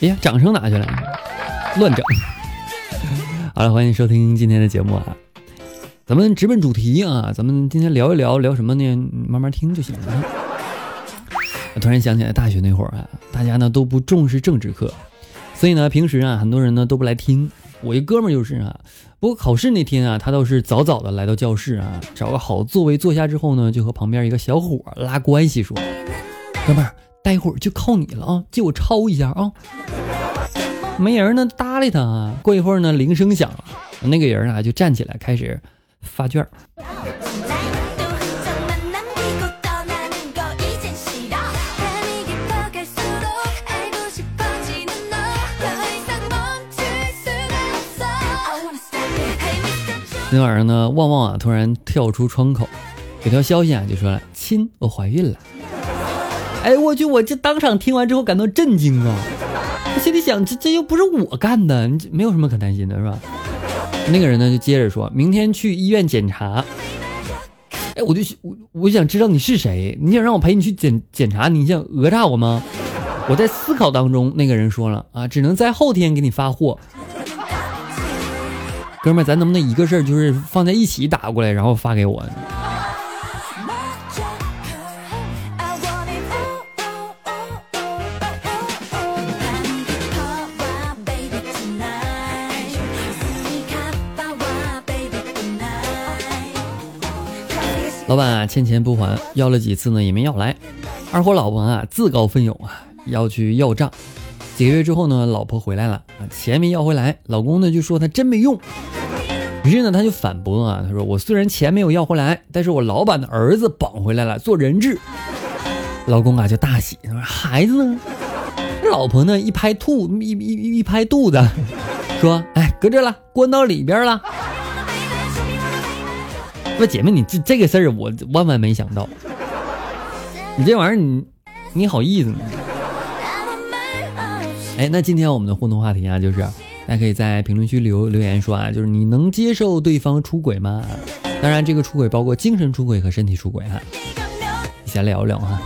哎呀，掌声哪去了？乱整。好了，欢迎收听今天的节目啊！咱们直奔主题啊！咱们今天聊一聊聊什么呢？慢慢听就行了。我突然想起来，大学那会儿啊，大家呢都不重视政治课，所以呢，平时啊，很多人呢都不来听。我一哥们儿就是啊，不过考试那天啊，他倒是早早的来到教室啊，找个好座位坐下之后呢，就和旁边一个小伙拉关系说：“哥们儿，待会儿就靠你了啊，借我抄一下啊。”没人呢搭理他啊。过一会儿呢，铃声响了，那个人啊就站起来开始发卷。那晚上呢，旺旺啊突然跳出窗口，有条消息啊就说了：“亲，我怀孕了。”哎，我去，我这当场听完之后感到震惊啊！心里想，这这又不是我干的，你这没有什么可担心的，是吧？那个人呢，就接着说：“明天去医院检查。”哎，我就我我想知道你是谁，你想让我陪你去检检查，你想讹诈我吗？我在思考当中，那个人说了：“啊，只能在后天给你发货。”哥们，咱能不能一个事儿就是放在一起打过来，然后发给我？老板啊，欠钱不还，要了几次呢，也没要来。二货老婆啊，自告奋勇啊，要去要账。几个月之后呢，老婆回来了啊，钱没要回来，老公呢就说他真没用。于是呢，他就反驳啊，他说我虽然钱没有要回来，但是我老板的儿子绑回来了做人质。老公啊就大喜，他说孩子呢？老婆呢一拍肚一一一拍肚子，说哎搁这了，关到里边了。那姐妹，你这这个事儿我万万没想到，你这玩意儿你你好意思吗？哎，那今天我们的互动话题啊，就是大家可以在评论区留留言说啊，就是你能接受对方出轨吗？当然，这个出轨包括精神出轨和身体出轨哈，一起来聊聊哈。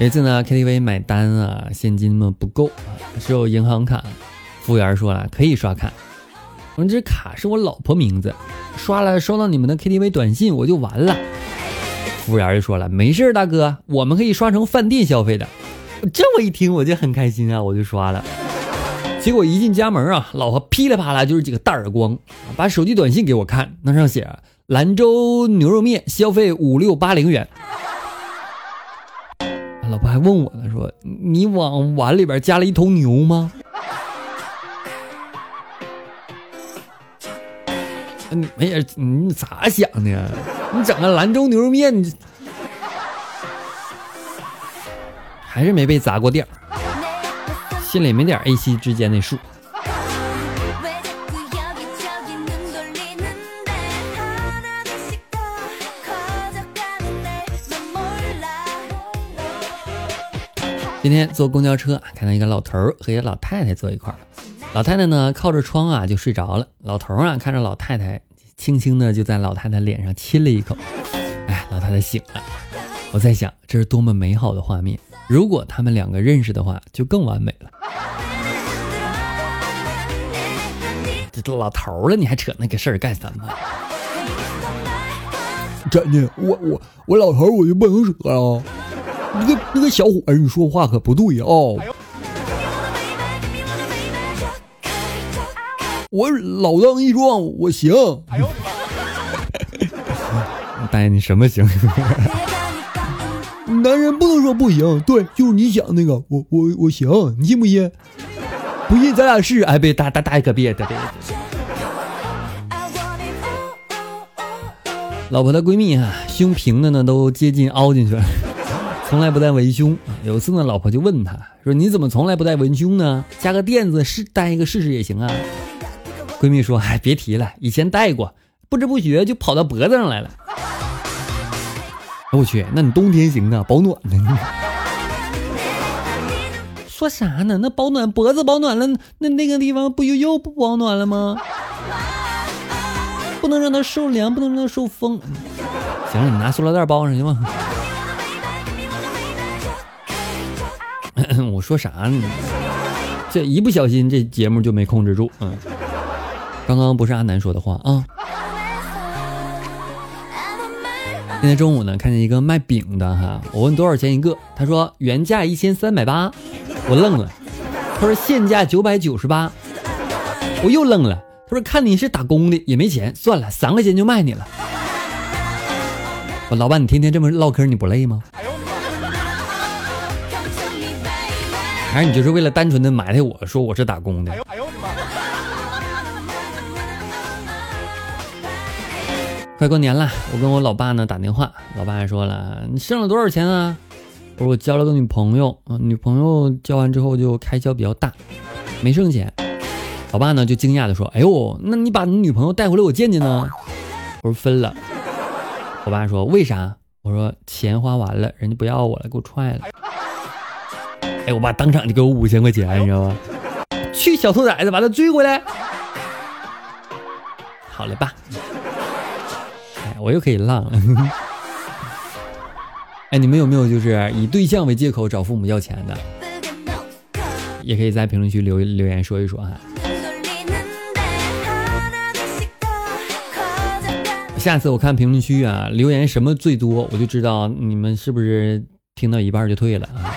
有一次呢，KTV 买单啊，现金呢不够啊，只有银行卡，服务员说了可以刷卡。我说这卡是我老婆名字，刷了收到你们的 KTV 短信我就完了。服务员就说了，没事大哥，我们可以刷成饭店消费的。这我一听我就很开心啊，我就刷了。结果一进家门啊，老婆噼里啪啦就是几个大耳光，把手机短信给我看，那上写兰州牛肉面消费五六八零元。老婆还问我呢，说你往碗里边加了一头牛吗？你没人，你咋想的？你整个兰州牛肉面，你还是没被砸过店儿，心里没点 A C 之间的数。今天坐公交车，看到一个老头儿和一个老太太坐一块儿。老太太呢靠着窗啊就睡着了，老头啊看着老太太，轻轻的就在老太太脸上亲了一口。哎，老太太醒了。我在想，这是多么美好的画面！如果他们两个认识的话，就更完美了。这都老头了，你还扯那个事儿干什么？真的，我我我老头我就不能扯啊！那个那个小伙儿，你说话可不对哦。我老当益壮，我行。哎 呦大爷，你什么行？男人不能说不行，对，就是你想那个，我我我行，你信不信？不信咱俩试。哎，别大大大爷可别别别。老婆的闺蜜啊，胸平的呢都接近凹进去了。从来不带文胸。有一次呢，老婆就问他说：“你怎么从来不带文胸呢？加个垫子试戴一个试试也行啊。”闺蜜说：“哎，别提了，以前戴过，不知不觉就跑到脖子上来了。”我去，那你冬天行啊，保暖呢？说啥呢？那保暖脖子保暖了，那那个地方不又又不保暖了吗？不能让它受凉，不能让它受风。行了，你拿塑料袋包上行吗？我说啥呢？这一不小心，这节目就没控制住。嗯，刚刚不是阿南说的话啊。今天中午呢，看见一个卖饼的哈，我问多少钱一个，他说原价一千三百八，我愣了。他说现价九百九十八，我又愣了。他说看你是打工的，也没钱，算了，三块钱就卖你了。我老板，你天天这么唠嗑，你不累吗？还是你就是为了单纯的埋汰我说我是打工的？哎呦我的妈快过年了，我跟我老爸呢打电话，老爸还说了，你挣了多少钱啊？我说我交了个女朋友，女朋友交完之后就开销比较大，没剩钱。老爸呢就惊讶的说，哎呦，那你把你女朋友带回来我见见呢？我说分了。我爸说为啥？我说钱花完了，人家不要我了，给我踹了。哎，我爸当场就给我五千块钱，你知道吗？去小兔崽子，把他追回来。好了吧？我又可以浪了。哎，你们有没有就是以对象为借口找父母要钱的？也可以在评论区留留言说一说哈。下次我看评论区啊，留言什么最多，我就知道你们是不是听到一半就退了啊。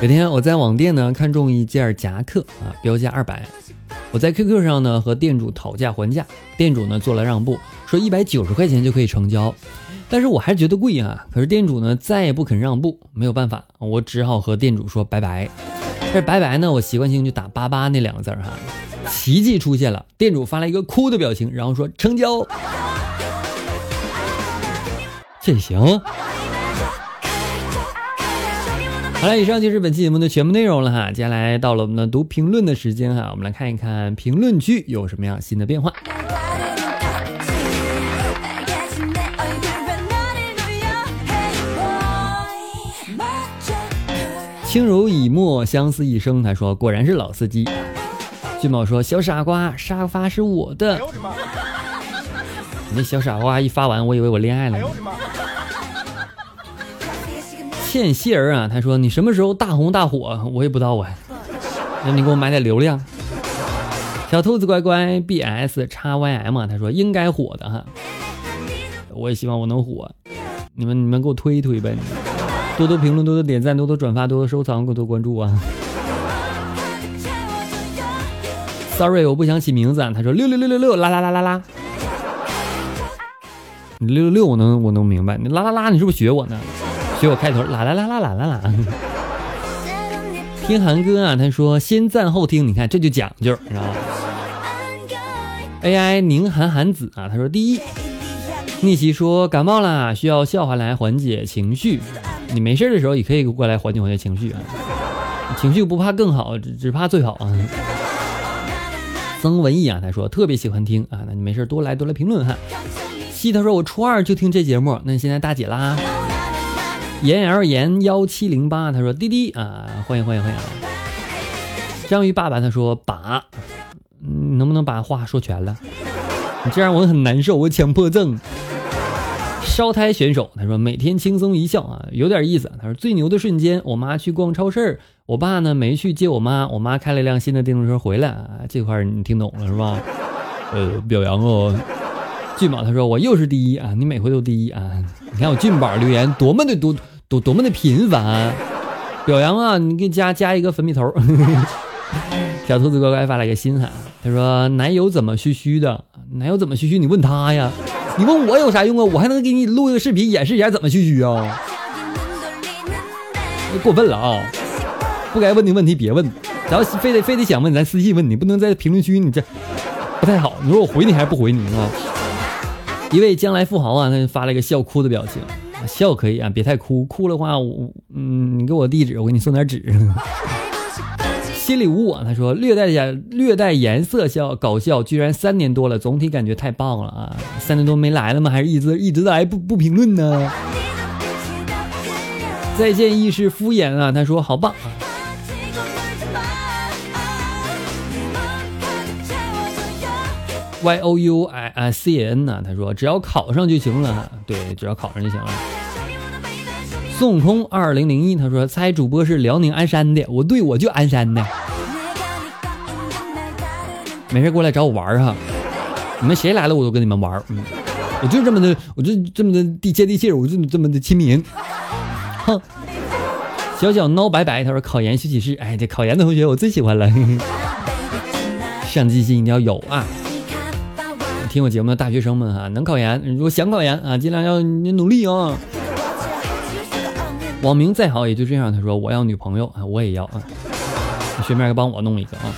有天我在网店呢看中一件夹克啊，标价二百，我在 QQ 上呢和店主讨价还价，店主呢做了让步，说一百九十块钱就可以成交，但是我还是觉得贵啊。可是店主呢再也不肯让步，没有办法，我只好和店主说拜拜。这拜拜呢，我习惯性就打八八那两个字哈。奇迹出现了，店主发了一个哭的表情，然后说成交。这行。好了，以上就是本期节目的全部内容了哈。接下来到了我们的读评论的时间哈，我们来看一看评论区有什么样新的变化。轻柔以沫相思一生，他说果然是老司机。俊宝说小傻瓜，沙发是我的。你那小傻瓜一发完，我以为我恋爱了。欠谢儿啊，他说你什么时候大红大火，我也不知道啊。那你给我买点流量。小兔子乖乖 b s x y m，他说应该火的哈。我也希望我能火，你们你们给我推一推呗，多多评论，多多点赞，多多转发，多多收藏，多多关注啊。Sorry，我不想起名字啊。他说六六六六六啦啦啦啦啦。你六六六我能我能明白，你啦啦啦你是不是学我呢？学我开头啦啦啦啦啦啦啦，听韩哥啊，他说先赞后听，你看这就讲究，你知道吗？AI 宁寒寒子啊，他说第一，逆袭说感冒啦，需要笑话来缓解情绪，你没事的时候也可以过来缓解缓解情绪啊，情绪不怕更好，只怕最好啊。曾文艺啊，他说特别喜欢听啊，那你没事多来多来评论哈。西他说我初二就听这节目，那你现在大姐啦。言而言幺七零八，他说滴滴啊，欢迎欢迎欢迎。章鱼爸爸他说把，能不能把话说全了？你这样我很难受，我强迫症。烧胎选手他说每天轻松一笑啊，有点意思。他说最牛的瞬间，我妈去逛超市，我爸呢没去接我妈，我妈开了一辆新的电动车回来啊，这块你听懂了是吧？呃，表扬哦。俊宝他说我又是第一啊，你每回都第一啊！你看我俊宝留言多么的多多多么的频繁，表扬啊！你给加加一个粉笔头。小兔子乖乖发了一个心哈，他说男友怎么嘘嘘的？男友怎么嘘嘘？你问他呀，你问我有啥用啊？我还能给你录一个视频演示一下怎么嘘嘘啊？过分了啊！不该问的问题别问，咱要非得非得想问，咱私信问你，不能在评论区你这不太好。你说我回你还是不回你啊？一位将来富豪啊，他就发了一个笑哭的表情，笑可以啊，别太哭，哭的话我嗯，你给我地址，我给你送点纸。心里无我，他说略带点略带颜色笑搞笑，居然三年多了，总体感觉太棒了啊！三年多没来了吗？还是一直一直来不不评论呢？再见亦是敷衍啊，他说好棒。Y O U I I C N 呢？他说只要考上就行了，对，只要考上就行了。孙悟空二零零一，他说猜主播是辽宁鞍山的，我对我就鞍山的。没事过来找我玩哈，你们谁来了我都跟你们玩，嗯，我就这么的，我就这么的地接地气，我就这么的亲民。哼，小小孬白白，他说考研休息室，哎，这考研的同学我最喜欢了，上进心一定要有啊。听我节目的大学生们哈，能考研，如果想考研啊，尽量要你努力啊。网名再好也就这样。他说我要女朋友啊，我也要啊，顺便帮我弄一个啊。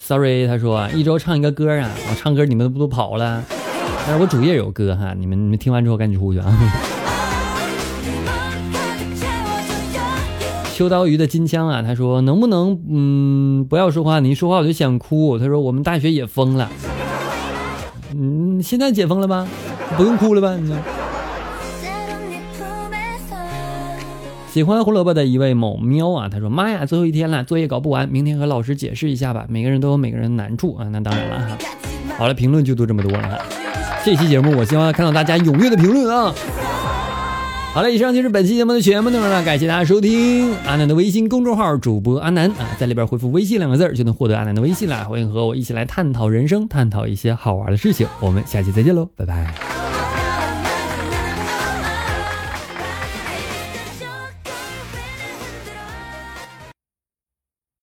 Sorry，他说一周唱一个歌啊，我唱歌你们不都跑了？但是我主页有歌哈，你们你们听完之后赶紧出去啊。秋刀鱼的金枪啊，他说能不能嗯不要说话？你一说话我就想哭。他说我们大学也封了，嗯，现在解封了吧？不用哭了吧？你。喜欢胡萝卜的一位某喵啊，他说妈呀，最后一天了，作业搞不完，明天和老师解释一下吧。每个人都有每个人难处啊，那当然了哈。好了，评论就都这么多了哈。这期节目我希望看到大家踊跃的评论啊。好了，以上就是本期节目的全部内容了，感谢大家收听阿南的微信公众号主播阿南啊，在里边回复微信两个字就能获得阿南的微信了，欢迎和我一起来探讨人生，探讨一些好玩的事情，我们下期再见喽，拜拜。